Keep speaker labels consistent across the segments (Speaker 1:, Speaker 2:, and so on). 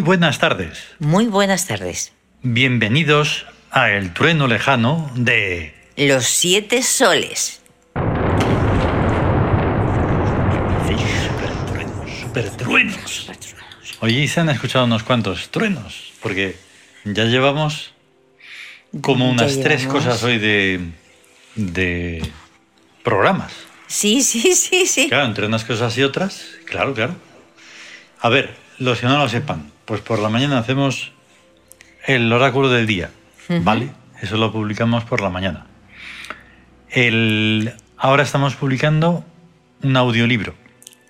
Speaker 1: Muy buenas tardes.
Speaker 2: Muy buenas tardes.
Speaker 1: Bienvenidos a El Trueno Lejano de...
Speaker 2: Los siete soles.
Speaker 1: Supertruenos, supertruenos. Hoy se han escuchado unos cuantos truenos, porque ya llevamos como unas tres cosas hoy de, de programas.
Speaker 2: Sí, sí, sí, sí.
Speaker 1: Claro, entre unas cosas y otras, claro, claro. A ver, los que no lo sepan, pues por la mañana hacemos el oráculo del día, ¿vale? Eso lo publicamos por la mañana. El, ahora estamos publicando un audiolibro,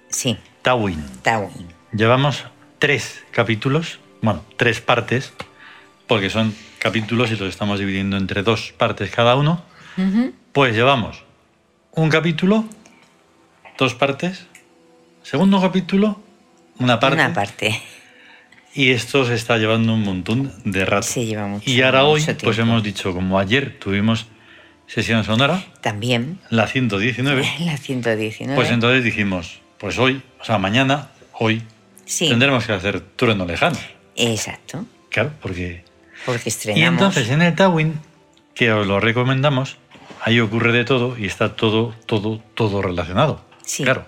Speaker 2: Sí,
Speaker 1: Tawin.
Speaker 2: Tawin.
Speaker 1: Llevamos tres capítulos, bueno, tres partes, porque son capítulos y los estamos dividiendo entre dos partes cada uno. Pues llevamos un capítulo, dos partes, segundo capítulo, una parte,
Speaker 2: Una parte.
Speaker 1: Y esto se está llevando un montón de rato.
Speaker 2: Se lleva mucho-
Speaker 1: y ahora hoy, pues hemos dicho, como ayer tuvimos sesión sonora,
Speaker 2: También.
Speaker 1: la 119,
Speaker 2: La 119.
Speaker 1: pues entonces dijimos, pues hoy, o sea, mañana, hoy,
Speaker 2: Sí,
Speaker 1: tendremos que hacer trueno lejano.
Speaker 2: exacto.
Speaker 1: Claro, porque...
Speaker 2: Porque
Speaker 1: Y
Speaker 2: estrenamos.
Speaker 1: entonces en el Tawin, que os lo recomendamos, ahí ocurre de todo y está todo, todo, todo relacionado.
Speaker 2: Sí.
Speaker 1: Claro.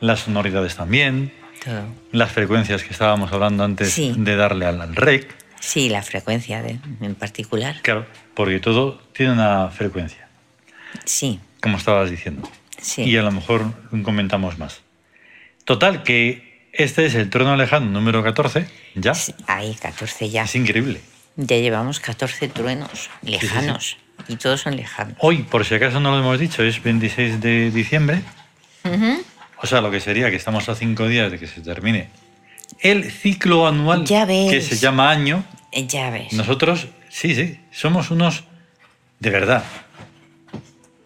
Speaker 1: Las sonoridades también,
Speaker 2: todo.
Speaker 1: las frecuencias que estábamos hablando antes
Speaker 2: Sí.
Speaker 1: de darle al, al rec.
Speaker 2: Sí, la frecuencia de, en particular.
Speaker 1: Claro, porque todo tiene una frecuencia,
Speaker 2: Sí,
Speaker 1: como estabas diciendo.
Speaker 2: sí.
Speaker 1: Y a lo mejor comentamos más. Total, que este es el trono lejano número 14, ya.
Speaker 2: Sí, Ahí, 14 ya.
Speaker 1: Es increíble.
Speaker 2: Ya llevamos 14 truenos lejanos. Y todos son lejanos.
Speaker 1: Hoy, por si acaso no lo hemos dicho, es 26 de diciembre. O sea, lo que sería que estamos a cinco días de que se termine el ciclo anual
Speaker 2: Ya ves.
Speaker 1: que se llama año.
Speaker 2: Eh, Ya ves.
Speaker 1: Nosotros, sí, sí, somos unos, de verdad,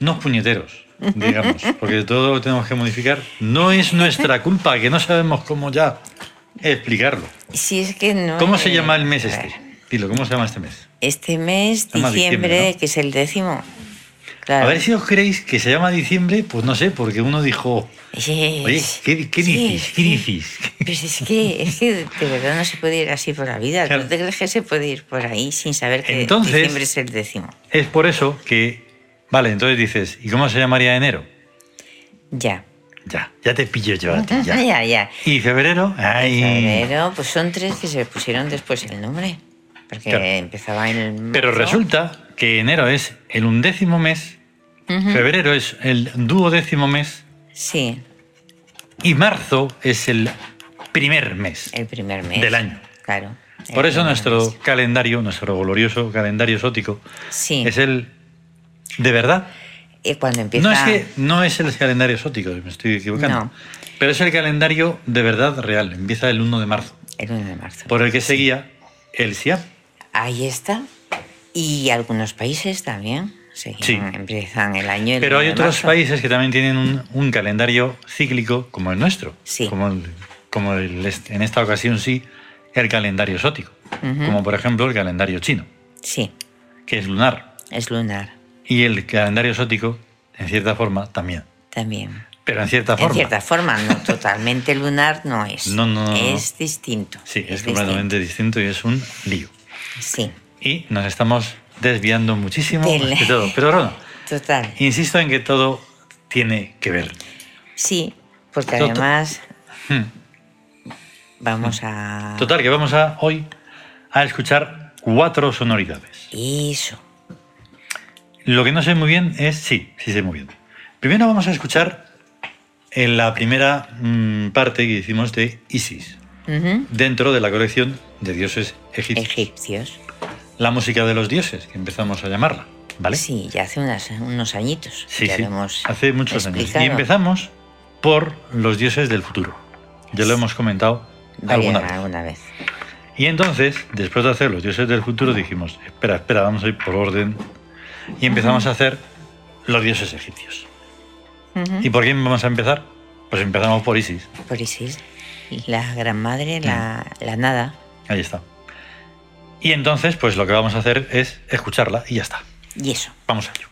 Speaker 1: unos puñeteros, digamos, porque todo lo tenemos que modificar. No es nuestra culpa, que no sabemos cómo ya explicarlo.
Speaker 2: Si es que no.
Speaker 1: ¿Cómo se llama el mes este? Dilo, ¿cómo se llama este mes?
Speaker 2: Este mes, diciembre,
Speaker 1: diciembre, ¿no?
Speaker 2: que es el décimo. Claro.
Speaker 1: A ver si os creéis que se llama diciembre, pues no sé, porque uno dijo, oye, ¿qué, qué
Speaker 2: sí,
Speaker 1: dices? ¿Qué
Speaker 2: sí.
Speaker 1: dices?
Speaker 2: Pues es que, es que de verdad no se puede ir así por la vida.
Speaker 1: Claro.
Speaker 2: ¿No te crees que se puede ir por ahí sin saber que
Speaker 1: Entonces-
Speaker 2: diciembre es el décimo?
Speaker 1: Es por eso que, vale, entonces dices, ¿y cómo se llamaría enero?
Speaker 2: Ya.
Speaker 1: Ya, ya te pillo yo a ti, ya.
Speaker 2: ya, ya.
Speaker 1: ¿Y febrero? Ay.
Speaker 2: Febrero, pues son tres que se pusieron después el nombre. Porque
Speaker 1: Claro.
Speaker 2: empezaba en el.
Speaker 1: Pero
Speaker 2: marzo.
Speaker 1: resulta que enero es el undécimo mes, febrero es el duodécimo mes
Speaker 2: Sí,
Speaker 1: y marzo es el primer mes.
Speaker 2: el primer mes.
Speaker 1: Del año.
Speaker 2: Claro.
Speaker 1: Por eso nuestro
Speaker 2: mes.
Speaker 1: calendario, nuestro glorioso calendario exótico,
Speaker 2: Sí.
Speaker 1: es el de verdad.
Speaker 2: Y cuando empieza.
Speaker 1: No es que no es el calendario exótico, me estoy equivocando.
Speaker 2: No.
Speaker 1: Pero es el calendario de verdad real, empieza el 1 de marzo,
Speaker 2: El 1 de marzo.
Speaker 1: por el que seguía el SIAP.
Speaker 2: Ahí está. Y algunos países también.
Speaker 1: Sí.
Speaker 2: Empiezan el año. el
Speaker 1: Pero
Speaker 2: 1
Speaker 1: hay otros
Speaker 2: marzo.
Speaker 1: países que también tienen un, un calendario cíclico como el nuestro.
Speaker 2: Sí.
Speaker 1: Como, el- como el en esta ocasión sí, el calendario exótico. Como por ejemplo el calendario chino,
Speaker 2: Sí,
Speaker 1: que es lunar.
Speaker 2: es lunar
Speaker 1: Y el calendario exótico, en cierta forma, también.
Speaker 2: también.
Speaker 1: Pero en cierta
Speaker 2: En
Speaker 1: forma.
Speaker 2: cierta forma, no totalmente lunar no es.
Speaker 1: No, no, no.
Speaker 2: Es distinto.
Speaker 1: Sí, es, completamente distinto. y es un lío.
Speaker 2: distinto. Sí,
Speaker 1: Y nos estamos desviando muchísimo de todo. Pero
Speaker 2: total.
Speaker 1: insisto en que todo tiene que ver.
Speaker 2: Sí, porque además
Speaker 1: Hmm.
Speaker 2: vamos a.
Speaker 1: Total, que vamos a hoy a escuchar cuatro sonoridades.
Speaker 2: Eso.
Speaker 1: Lo que no sé muy bien es, sí, sí sé muy bien. Primero vamos a escuchar en la primera mm, parte que hicimos de Isis, dentro de la colección de dioses egipcios.
Speaker 2: Egipcios.
Speaker 1: La música de los dioses, que empezamos a llamarla, ¿vale?
Speaker 2: Sí, ya hace unas- unos añitos.
Speaker 1: Sí,
Speaker 2: ya
Speaker 1: sí,
Speaker 2: lo hemos
Speaker 1: hace muchos años. Y empezamos por los dioses del futuro. Ya lo hemos comentado alguna vez.
Speaker 2: alguna vez.
Speaker 1: Y entonces, después de hacer los dioses del futuro, dijimos, espera, espera, vamos a ir por orden. Y empezamos a hacer los dioses egipcios. ¿Y por quién vamos a empezar? Pues empezamos por Isis.
Speaker 2: Por Isis. La gran madre, la,
Speaker 1: Mm.
Speaker 2: la nada.
Speaker 1: Ahí está. Y entonces, pues lo que vamos a hacer es escucharla y ya está.
Speaker 2: Y eso.
Speaker 1: Vamos a ello.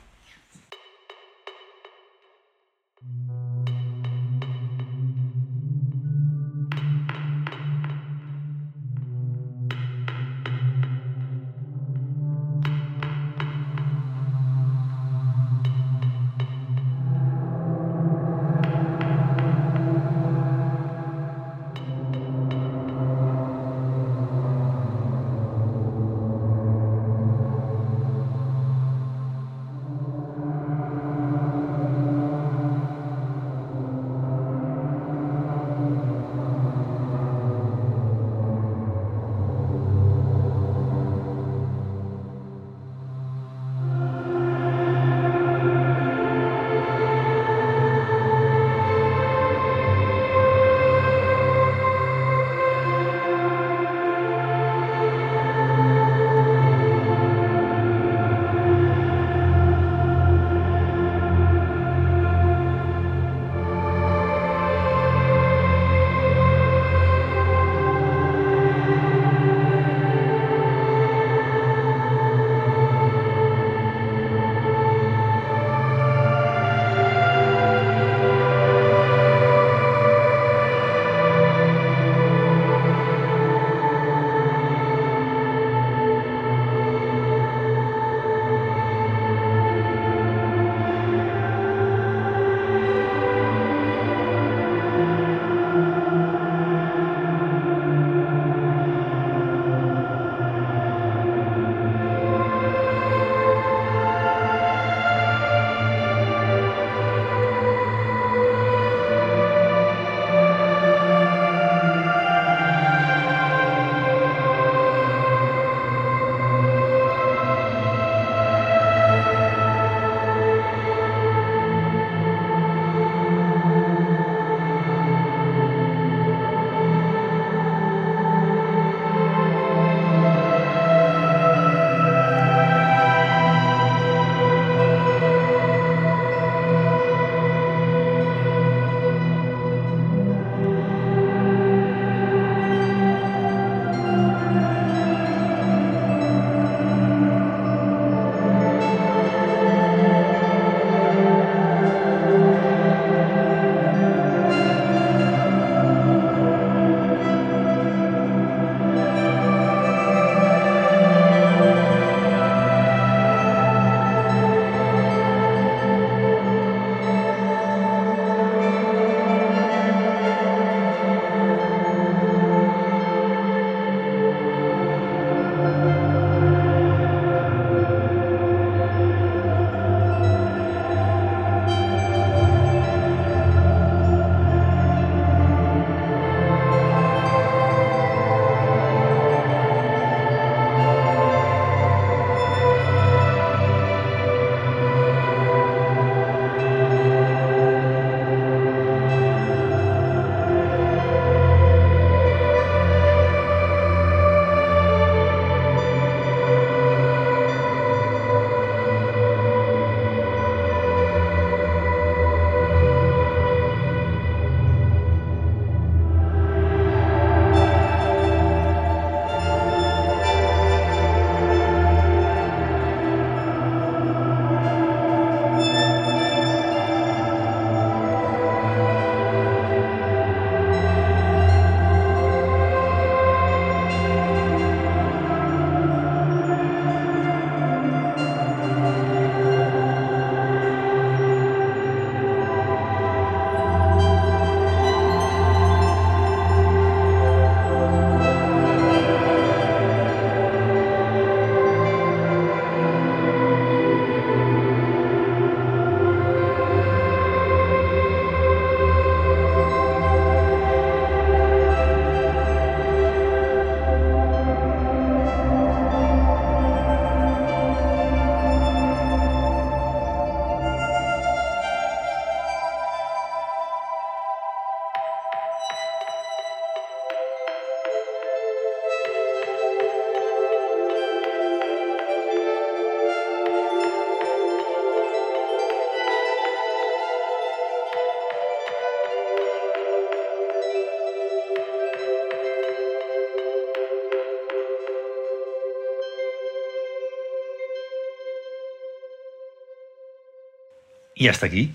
Speaker 1: Y hasta aquí,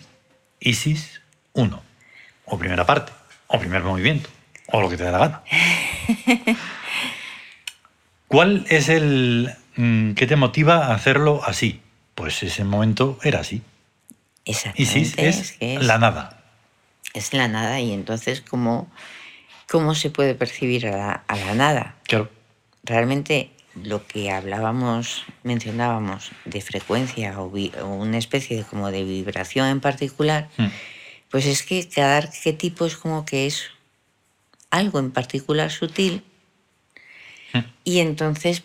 Speaker 1: Isis 1. O primera parte, o primer movimiento, o lo que te dé la gana. ¿Cuál es el mm, que te motiva a hacerlo así? Pues ese momento era así.
Speaker 2: Exactamente.
Speaker 1: Isis es,
Speaker 2: que es-
Speaker 1: la nada.
Speaker 2: es la nada y entonces ¿cómo, cómo se puede percibir a la, a la nada?
Speaker 1: Claro.
Speaker 2: Realmente lo que hablábamos, mencionábamos de frecuencia o, vi- o una especie de como de vibración en particular,
Speaker 1: Mm.
Speaker 2: pues es que cada arquetipo es como que es algo en particular sutil
Speaker 1: Mm.
Speaker 2: y entonces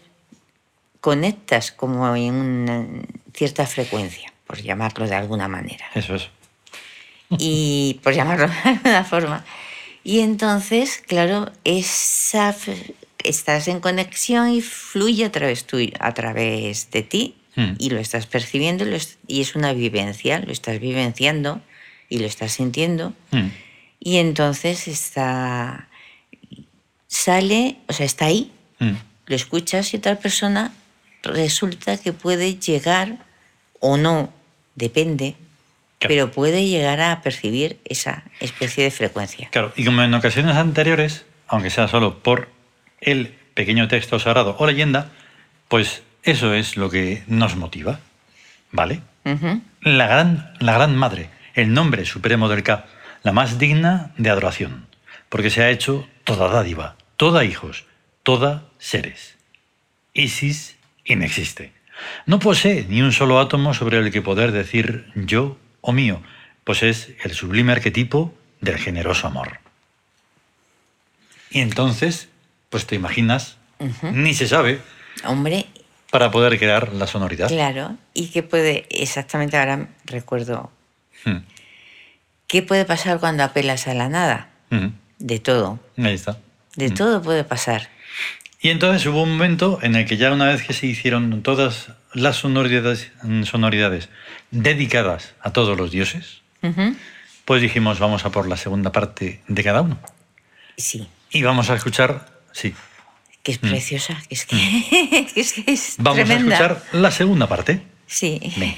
Speaker 2: conectas como en una cierta frecuencia, por llamarlo de alguna manera
Speaker 1: Eso es.
Speaker 2: y por llamarlo de alguna forma. Y entonces, claro, esa estás en conexión y fluye a través, tuyo, a través de ti
Speaker 1: Mm.
Speaker 2: y lo estás percibiendo y, lo es, y es una vivencia, lo estás vivenciando y lo estás sintiendo
Speaker 1: Mm.
Speaker 2: y entonces está sale, o sea, está ahí,
Speaker 1: Mm.
Speaker 2: lo escuchas y otra persona resulta que puede llegar o no, depende,
Speaker 1: Claro.
Speaker 2: pero puede llegar a percibir esa especie de frecuencia.
Speaker 1: Claro, y como en ocasiones anteriores, aunque sea solo por el pequeño texto sagrado o leyenda, pues eso es lo que nos motiva. ¿Vale? La gran, la gran madre, el nombre supremo del K, la más digna de adoración, porque se ha hecho toda dádiva, toda hijos, toda seres. Isis inexiste. No posee ni un solo átomo sobre el que poder decir yo o mío, pues es el sublime arquetipo del generoso amor. Y entonces, pues te imaginas, ni se sabe,
Speaker 2: Hombre,
Speaker 1: para poder crear la sonoridad.
Speaker 2: claro, y qué puede, exactamente ahora recuerdo,
Speaker 1: Hmm,
Speaker 2: ¿qué puede pasar cuando apelas a la nada?
Speaker 1: hmm,
Speaker 2: De todo,
Speaker 1: Ahí está.
Speaker 2: de todo puede pasar.
Speaker 1: Y entonces hubo un momento en el que ya una vez que se hicieron todas las sonoridades, sonoridades dedicadas a todos los dioses, pues dijimos vamos a por la segunda parte de cada uno.
Speaker 2: Sí,
Speaker 1: Y vamos a escuchar, sí,
Speaker 2: que es preciosa, que es que, es, que es
Speaker 1: Mm. vamos
Speaker 2: tremenda.
Speaker 1: a escuchar la segunda parte.
Speaker 2: Sí.
Speaker 1: Venga.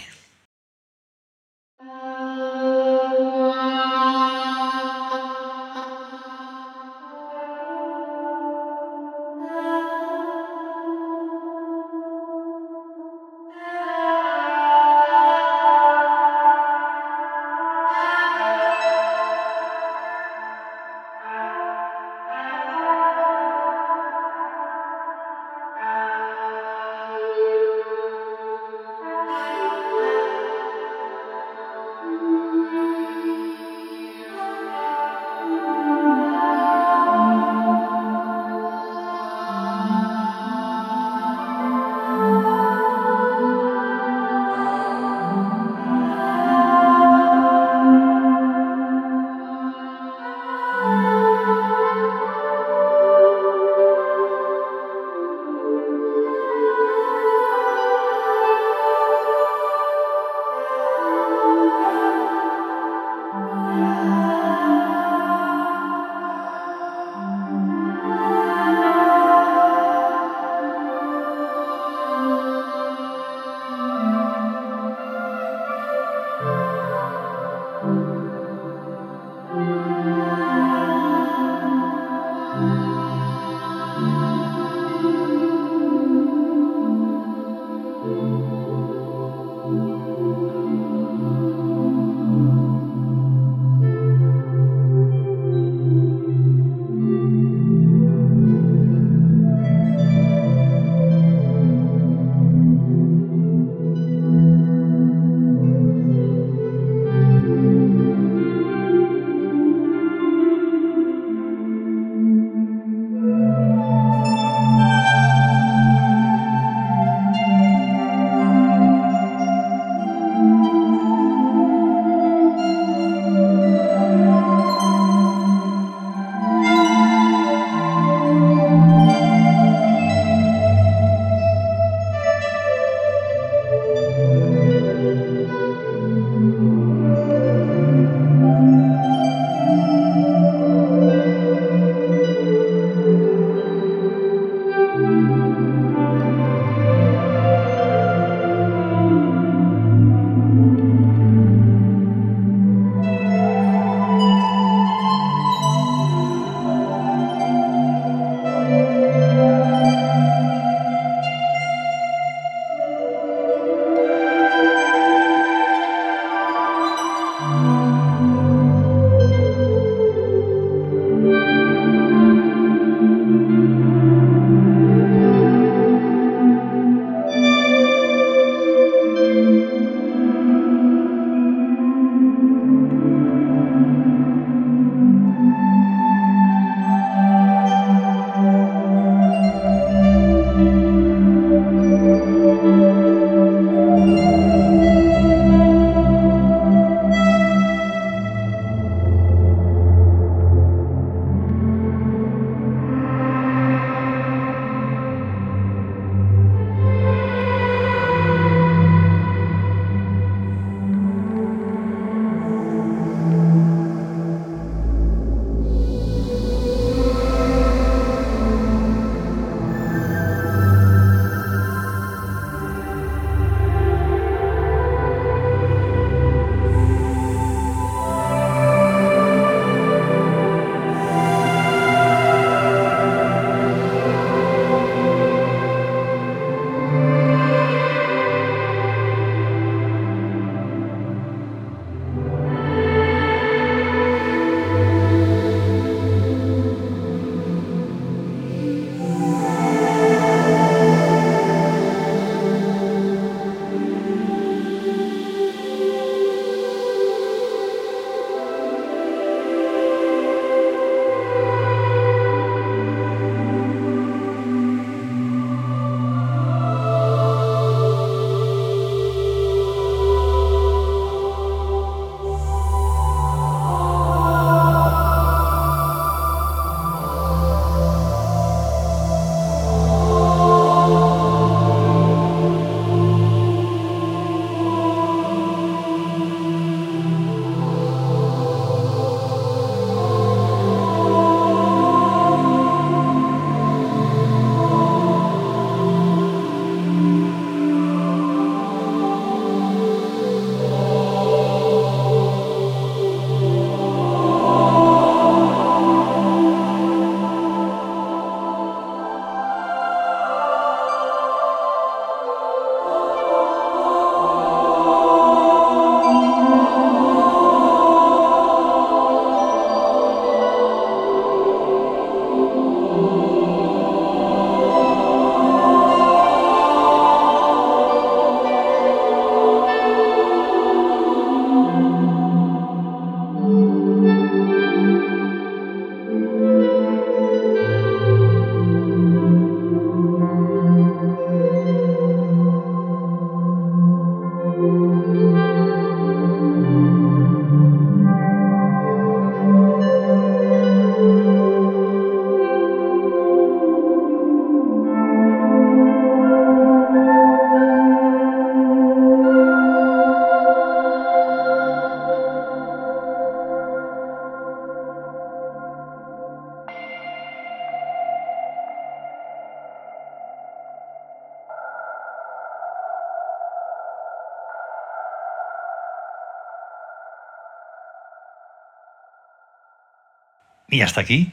Speaker 1: Y hasta aquí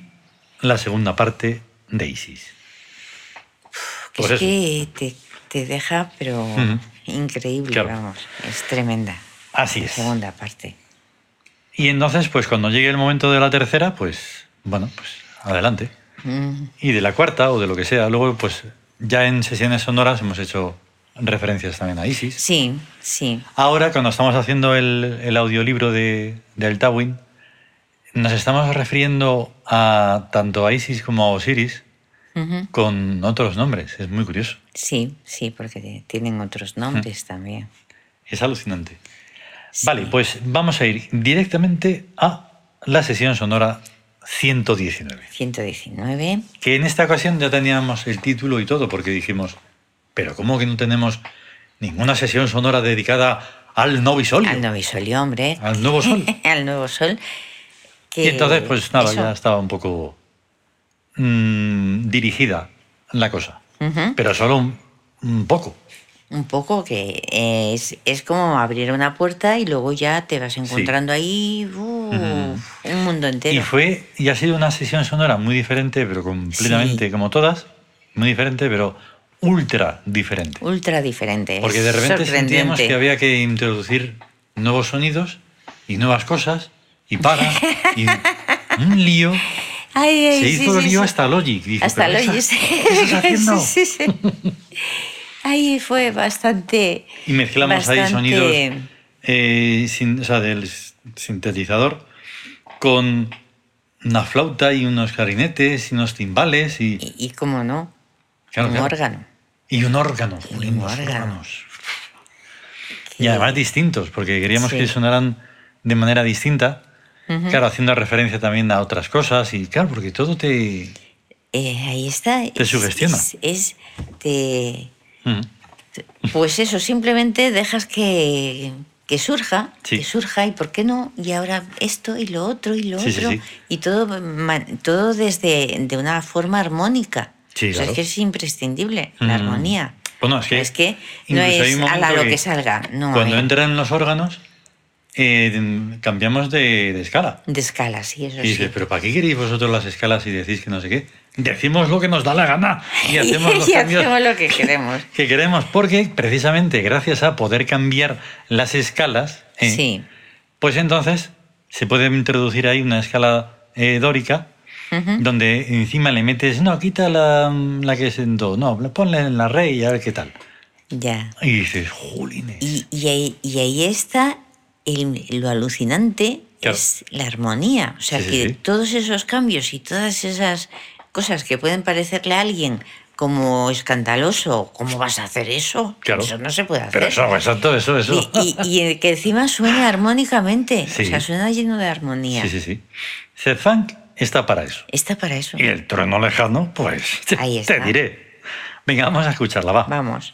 Speaker 1: la segunda parte de Isis. Pues
Speaker 2: es
Speaker 1: eso.
Speaker 2: que te, te deja, pero
Speaker 1: Ujú.
Speaker 2: increíble,
Speaker 1: Claro.
Speaker 2: vamos. Es tremenda.
Speaker 1: Así
Speaker 2: La
Speaker 1: es.
Speaker 2: segunda parte.
Speaker 1: Y entonces, pues cuando llegue el momento de la tercera, pues bueno, pues adelante.
Speaker 2: Mm,
Speaker 1: Y de la cuarta o de lo que sea. Luego, pues ya en sesiones sonoras hemos hecho referencias también a Isis.
Speaker 2: Sí, sí.
Speaker 1: Ahora, cuando estamos haciendo el, el audiolibro de, de El Tawin, nos estamos refiriendo a tanto a Isis como a Osiris
Speaker 2: Ujú.
Speaker 1: con otros nombres. Es muy curioso.
Speaker 2: Sí, sí, porque tienen otros nombres también.
Speaker 1: Es alucinante.
Speaker 2: Sí.
Speaker 1: Vale, pues vamos a ir directamente a la sesión sonora 119.
Speaker 2: 119.
Speaker 1: Que en esta ocasión ya teníamos el título y todo, porque dijimos, pero ¿cómo que no tenemos ninguna sesión sonora dedicada al Novisolio?
Speaker 2: Al Novisolio, hombre.
Speaker 1: Al nuevo sol.
Speaker 2: al nuevo sol. Que
Speaker 1: Y entonces, pues nada,
Speaker 2: eso.
Speaker 1: ya estaba un poco mm, dirigida la cosa. Pero solo un, un poco.
Speaker 2: Un poco que es, es como abrir una puerta y luego ya te vas encontrando ahí un mundo entero.
Speaker 1: Y fue, y ha sido una sesión sonora muy diferente, pero completamente
Speaker 2: Sí.
Speaker 1: como todas, muy diferente, pero ultra diferente.
Speaker 2: Ultra diferente.
Speaker 1: Porque de repente sentíamos que había que introducir nuevos sonidos y nuevas cosas, y para, y un lío.
Speaker 2: Ay, ay,
Speaker 1: Se hizo
Speaker 2: sí,
Speaker 1: lío
Speaker 2: sí.
Speaker 1: hasta Logic. Dije,
Speaker 2: Hasta
Speaker 1: "¿Pero qué
Speaker 2: Logic.
Speaker 1: estás- ¿Qué estás haciendo?
Speaker 2: Sí, sí, sí. Ahí fue bastante.
Speaker 1: Y mezclamos ahí sonidos eh, sin- o sea, del sintetizador con una flauta y unos clarinetes y unos timbales y,
Speaker 2: Y, y cómo no,
Speaker 1: Claro,
Speaker 2: un
Speaker 1: claro.
Speaker 2: órgano.
Speaker 1: y un órgano.
Speaker 2: Y un
Speaker 1: unos
Speaker 2: órgano.
Speaker 1: órganos. Y además distintos, porque queríamos
Speaker 2: Sí.
Speaker 1: que sonaran de manera distinta.
Speaker 2: Ujú.
Speaker 1: Claro, haciendo referencia también a otras cosas y claro, porque todo te...
Speaker 2: Eh, ahí está.
Speaker 1: Te
Speaker 2: es-
Speaker 1: sugestiona.
Speaker 2: Es, es de-
Speaker 1: Mm.
Speaker 2: Pues eso, simplemente dejas que, que surja,
Speaker 1: Sí.
Speaker 2: que surja y por qué no, y ahora esto y lo otro y lo
Speaker 1: Sí,
Speaker 2: otro,
Speaker 1: sí.
Speaker 2: y todo, todo desde de una forma armónica.
Speaker 1: Sí,
Speaker 2: O sea,
Speaker 1: claro.
Speaker 2: es que es imprescindible,
Speaker 1: Mm.
Speaker 2: la armonía.
Speaker 1: Bueno, es que,
Speaker 2: es que no es a la lo que, salga, no.
Speaker 1: Cuando
Speaker 2: eh,
Speaker 1: entran los órganos, eh, cambiamos de, de escala.
Speaker 2: De escala, sí, eso
Speaker 1: Y dices,
Speaker 2: sí.
Speaker 1: pero ¿para qué queréis vosotros las escalas y decís que no sé qué? Decimos lo que nos da la gana y hacemos los
Speaker 2: y hacemos lo que queremos.
Speaker 1: que queremos, porque precisamente gracias a poder cambiar las escalas, eh,
Speaker 2: Sí.
Speaker 1: pues entonces se puede introducir ahí una escala eh, dórica donde encima le metes, no, quita la, la que es en do, no, ponle en la re y a ver qué tal.
Speaker 2: Ya.
Speaker 1: Y dices, jolines.
Speaker 2: Y, y ahí, y ahí está el- lo alucinante,
Speaker 1: Claro.
Speaker 2: es la armonía. O sea,
Speaker 1: Sí,
Speaker 2: que
Speaker 1: sí.
Speaker 2: todos esos cambios y todas esas cosas que pueden parecerle a alguien como escandaloso, ¿cómo vas a hacer eso?
Speaker 1: Claro.
Speaker 2: Eso no se puede hacer.
Speaker 1: Pero eso, exacto, eso, eso.
Speaker 2: Y, y- y que encima suena armónicamente,
Speaker 1: Sí.
Speaker 2: o sea, suena lleno de armonía.
Speaker 1: Sí, sí, sí. Seth Funk está para eso.
Speaker 2: Está para eso.
Speaker 1: Y el trueno lejano, pues te,
Speaker 2: Ahí
Speaker 1: te
Speaker 2: está.
Speaker 1: diré. Venga, vamos a escucharla, va.
Speaker 2: Vamos.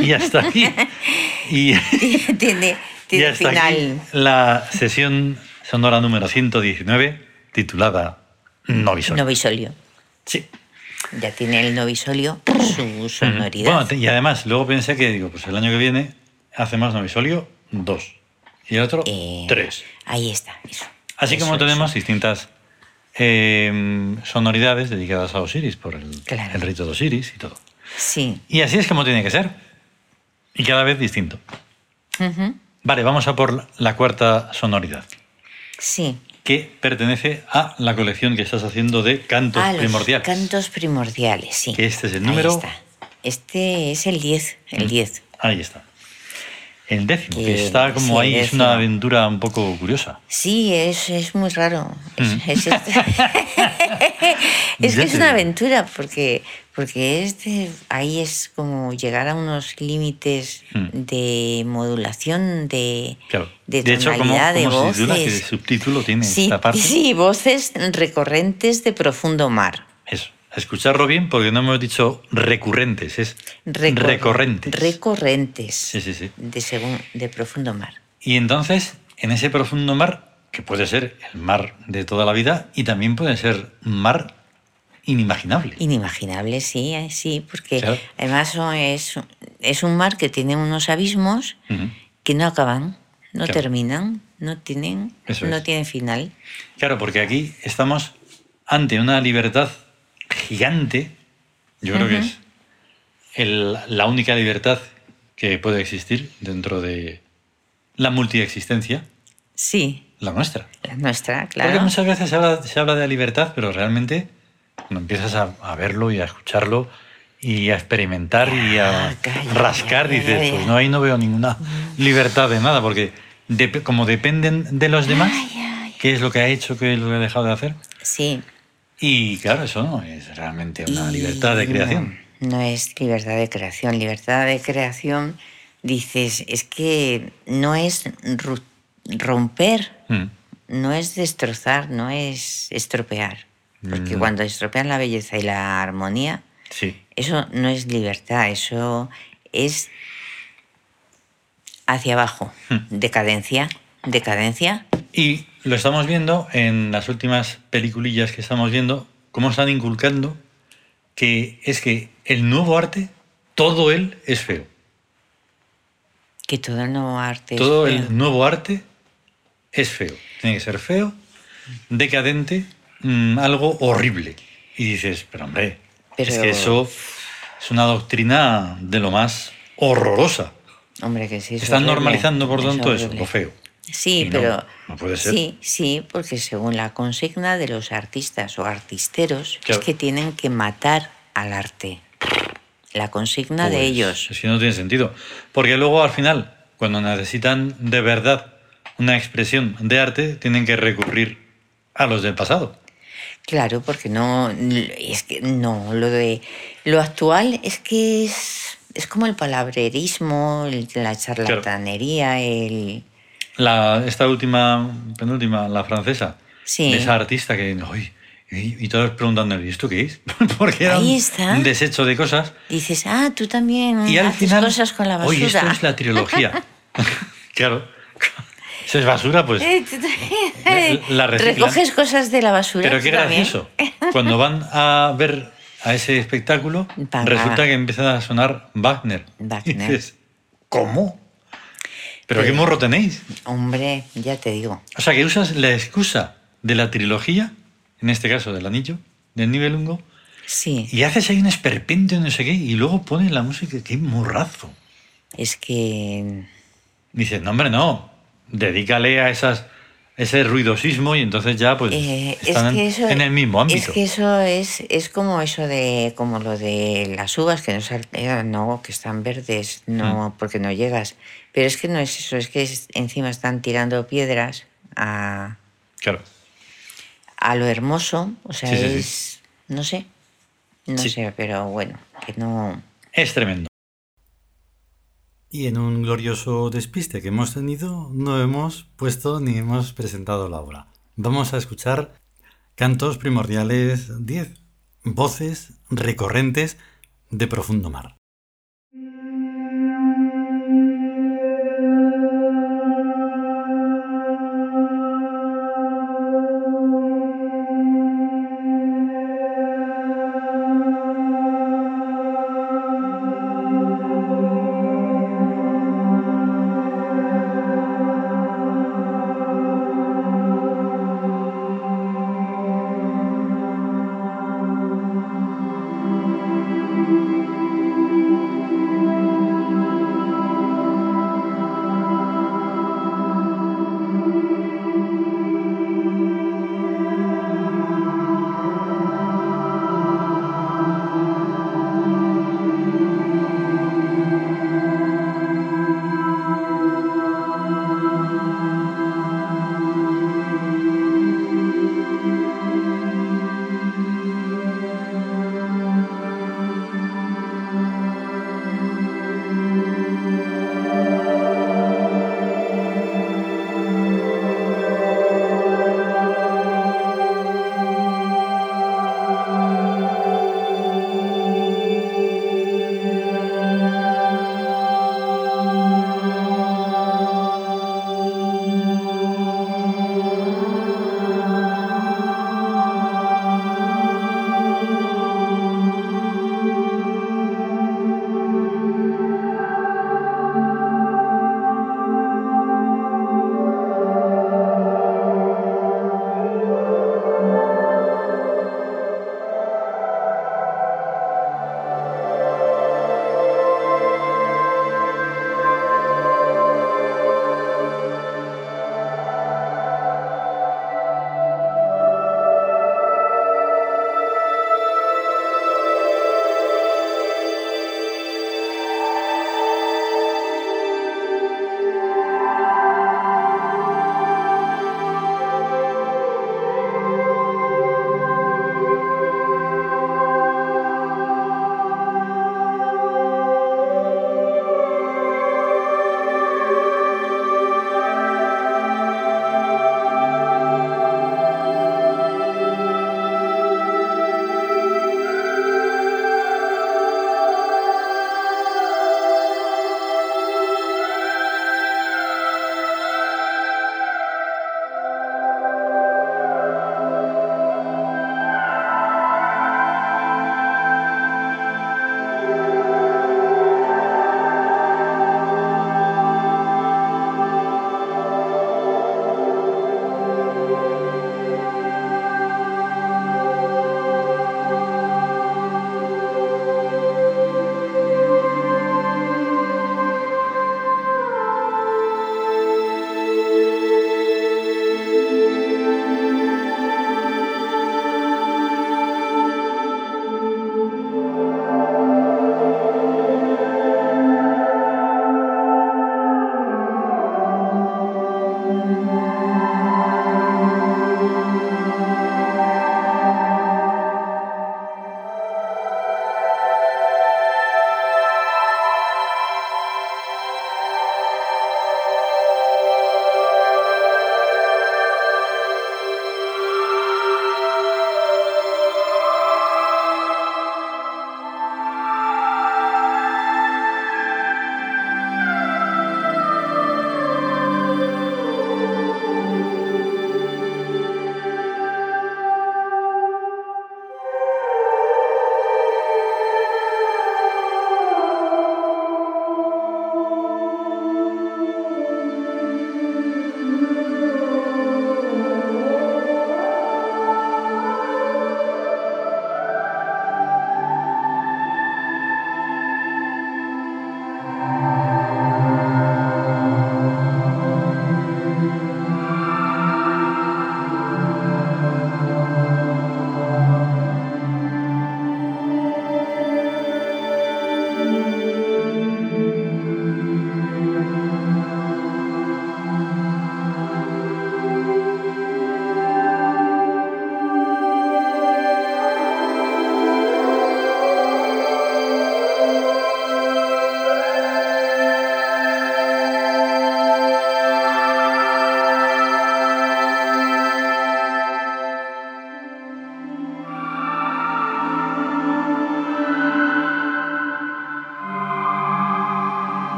Speaker 1: Y hasta aquí. Y,
Speaker 2: tiene
Speaker 1: y hasta aquí
Speaker 2: final.
Speaker 1: la sesión sonora número 119, titulada Novisorio.
Speaker 2: Novisolio.
Speaker 1: Sí.
Speaker 2: Ya tiene el novisolio su sonoridad.
Speaker 1: Bueno, y además, luego pensé que, digo, pues el año que viene hacemos Novisolio 2 y el otro
Speaker 2: Eh,
Speaker 1: 3.
Speaker 2: Ahí está, eso.
Speaker 1: Así
Speaker 2: Eso,
Speaker 1: como
Speaker 2: eso.
Speaker 1: tenemos distintas eh, sonoridades dedicadas a Osiris, por el,
Speaker 2: Claro.
Speaker 1: el rito de Osiris y todo.
Speaker 2: Sí.
Speaker 1: Y así es como tiene que ser. Y cada vez distinto. Vale, vamos a por la cuarta sonoridad,
Speaker 2: Sí.
Speaker 1: que pertenece a la colección que estás haciendo de cantos
Speaker 2: los
Speaker 1: primordiales.
Speaker 2: cantos primordiales, sí.
Speaker 1: Que este es el
Speaker 2: Ahí
Speaker 1: número-
Speaker 2: está. Este es el 10, el 10.
Speaker 1: Ahí está. El décimo, que
Speaker 2: Que-
Speaker 1: está como
Speaker 2: sí,
Speaker 1: ahí, es una aventura un poco curiosa.
Speaker 2: Sí, es, es muy raro. Es,
Speaker 1: Mm.
Speaker 2: es- es
Speaker 1: Ya
Speaker 2: que es una aventura, porque, porque es de- ahí es como llegar a unos límites
Speaker 1: Mm.
Speaker 2: de modulación, de,
Speaker 1: Claro.
Speaker 2: de
Speaker 1: de hecho, como,
Speaker 2: tonalidad, de
Speaker 1: como se titula, que el
Speaker 2: voces.
Speaker 1: subtítulo tiene
Speaker 2: Sí,
Speaker 1: esta parte.
Speaker 2: sí, voces recorrentes de profundo mar.
Speaker 1: Eso. Escucharlo bien porque no hemos dicho recurrentes, es
Speaker 2: Recor-
Speaker 1: recorrentes.
Speaker 2: Recorrentes
Speaker 1: Sí, sí, sí.
Speaker 2: De, segun- de profundo mar.
Speaker 1: Y entonces, en ese profundo mar, que puede ser el mar de toda la vida y también puede ser mar inimaginable.
Speaker 2: Inimaginable, sí, eh, sí, porque
Speaker 1: Claro.
Speaker 2: además es, es un mar que tiene unos abismos que no acaban, no
Speaker 1: Claro.
Speaker 2: terminan, no tienen,
Speaker 1: Eso
Speaker 2: no
Speaker 1: es.
Speaker 2: tienen final.
Speaker 1: Claro, porque aquí estamos ante una libertad gigante. Yo creo que es el- la única libertad que puede existir dentro de la multiexistencia,
Speaker 2: Sí,
Speaker 1: la nuestra.
Speaker 2: la nuestra,
Speaker 1: Porque
Speaker 2: claro.
Speaker 1: muchas veces se habla, se habla de libertad, pero realmente cuando empiezas a, a verlo y a escucharlo y a experimentar y a
Speaker 2: Ah, calla,
Speaker 1: rascar,
Speaker 2: calla,
Speaker 1: dices,
Speaker 2: calla.
Speaker 1: pues no, ahí no veo ninguna libertad de nada, porque como dependen de los demás, qué es lo que ha hecho, qué es lo que ha dejado de hacer.
Speaker 2: Sí.
Speaker 1: Y claro, eso no es realmente una
Speaker 2: Y
Speaker 1: libertad de creación.
Speaker 2: No, no es libertad de creación. Libertad de creación, dices, es que no es romper,
Speaker 1: Mm.
Speaker 2: no es destrozar, no es estropear. Porque
Speaker 1: No.
Speaker 2: cuando estropean la belleza y la armonía,
Speaker 1: Sí,
Speaker 2: eso no es libertad, eso es hacia abajo.
Speaker 1: Hmm.
Speaker 2: Decadencia, decadencia.
Speaker 1: Y lo estamos viendo en las últimas peliculillas que estamos viendo, cómo están inculcando que es que el nuevo arte, todo él es feo.
Speaker 2: Que todo el nuevo arte es
Speaker 1: Todo
Speaker 2: feo.
Speaker 1: el nuevo arte es feo. Tiene que ser feo, decadente, mm, algo horrible. Y dices, pero hombre, es que eso es una doctrina de lo más horrorosa.
Speaker 2: Hombre, que sí. es
Speaker 1: Están
Speaker 2: horrible,
Speaker 1: normalizando, por
Speaker 2: es
Speaker 1: tanto, eso,
Speaker 2: horrible.
Speaker 1: lo feo.
Speaker 2: Sí,
Speaker 1: Y
Speaker 2: pero.
Speaker 1: no puede ser.
Speaker 2: Sí, sí, porque según la consigna de los artistas o artisteros,
Speaker 1: Claro.
Speaker 2: es que tienen que matar al arte. La consigna de
Speaker 1: Pues,
Speaker 2: ellos.
Speaker 1: Es que no tiene sentido. Porque luego al final, cuando necesitan de verdad una expresión de arte, tienen que recurrir a los del pasado.
Speaker 2: Claro, porque no. Es que no, lo de. Lo actual es que es. Es como el palabrerismo, la charlatanería, el.
Speaker 1: La, esta última, penúltima, la francesa,
Speaker 2: Sí.
Speaker 1: de esa artista que. "Ay", y, y todos preguntando, ¿y esto qué es? Porque era
Speaker 2: Ahí
Speaker 1: un,
Speaker 2: está.
Speaker 1: un desecho de cosas.
Speaker 2: Dices, ah, tú también
Speaker 1: Y al
Speaker 2: haces
Speaker 1: final.
Speaker 2: cosas con la basura.
Speaker 1: Oye, esto es la trilogía. claro. Si es basura, pues.
Speaker 2: Eh.
Speaker 1: La reciclan.
Speaker 2: Recoges cosas de la basura.
Speaker 1: Pero qué gracioso. Cuando van a ver a ese espectáculo, resulta que empieza a sonar Wagner.
Speaker 2: Wagner.
Speaker 1: Y dices, ¿cómo? ¿Pero qué morro tenéis?
Speaker 2: Hombre, ya te digo.
Speaker 1: O sea, que usas la excusa de la trilogía, en este caso del anillo, del Nibelungo,
Speaker 2: Sí,
Speaker 1: y haces ahí un esperpento, no sé qué, y luego pones la música, qué morrazo.
Speaker 2: es que.
Speaker 1: Dices, no, hombre, no, dedícale a esas, ese ruidosismo y entonces ya pues
Speaker 2: eh, es
Speaker 1: están
Speaker 2: que
Speaker 1: en-
Speaker 2: eso,
Speaker 1: en el mismo ámbito.
Speaker 2: Es que eso es, es como eso de. Como lo de las uvas que no saltean, no, que están verdes, no,
Speaker 1: Mm.
Speaker 2: porque no llegas. Pero es que no es eso, es que es- encima están tirando piedras a,
Speaker 1: Claro.
Speaker 2: a lo hermoso. O sea,
Speaker 1: Sí, sí, sí.
Speaker 2: es. No sé. No sé, pero bueno, que no.
Speaker 1: Es tremendo. Y en un glorioso despiste que hemos tenido, no hemos puesto ni hemos presentado la obra. Vamos a escuchar Cantos Primordiales 10, voces recurrentes de profundo mar.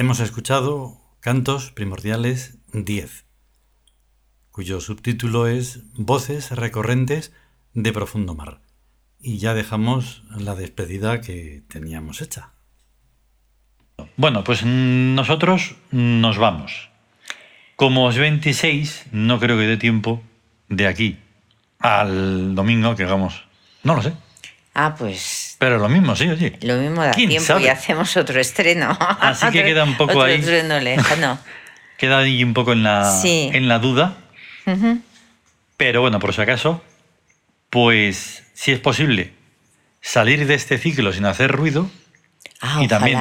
Speaker 1: Hemos escuchado Cantos Primordiales 10, cuyo subtítulo es Voces recorrentes de profundo mar. Y ya dejamos la despedida que teníamos hecha. Bueno, pues nosotros nos vamos. Como es 26, no creo que dé tiempo de aquí al domingo que hagamos. No lo sé.
Speaker 2: Ah, pues.
Speaker 1: Pero lo mismo, sí, oye.
Speaker 2: Lo mismo da tiempo y hacemos otro estreno.
Speaker 1: Así que queda un poco ahí. queda ahí un poco en la, en la duda. Pero bueno, por si acaso, pues si es posible salir de este ciclo sin hacer ruido
Speaker 2: ah,
Speaker 1: y también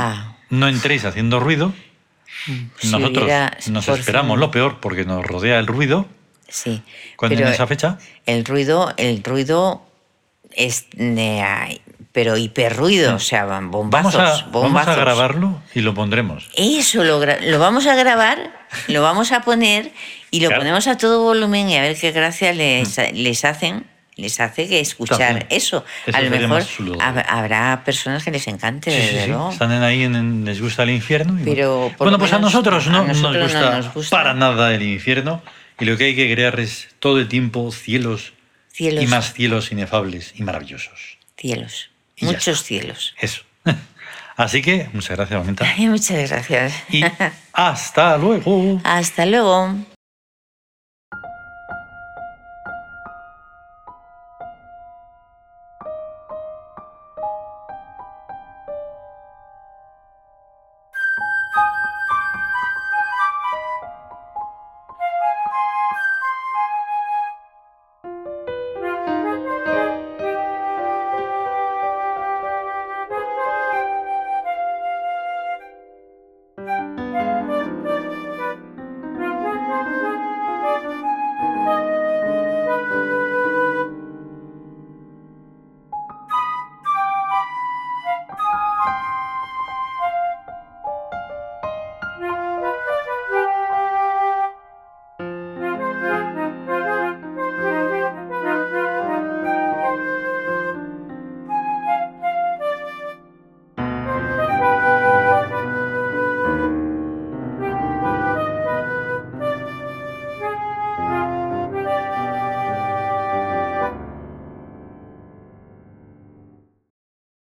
Speaker 1: no entréis haciendo ruido. Nosotros nos esperamos lo peor porque nos rodea el ruido.
Speaker 2: Sí.
Speaker 1: Cuando en esa fecha.
Speaker 2: El ruido, el ruido es pero hiperruido, o sea, bombazos,
Speaker 1: vamos a, Vamos a grabarlo y lo pondremos.
Speaker 2: Eso, lo, lo vamos a grabar, lo vamos a poner y lo ponemos a todo volumen y a ver qué gracia les, mm. les hacen les hace que escuchar eso. A lo mejor habrá personas que les encante,
Speaker 1: sí, Están ahí, en, les gusta el infierno. Pero bueno, pues a nosotros, no, nos gusta para nada el infierno y lo que hay que crear es todo el tiempo cielos, cielos. y más cielos inefables y maravillosos.
Speaker 2: Cielos. Muchos cielos.
Speaker 1: Eso. Así que muchas gracias, Mamita.
Speaker 2: muchas gracias.
Speaker 1: Y hasta luego.
Speaker 2: Hasta luego.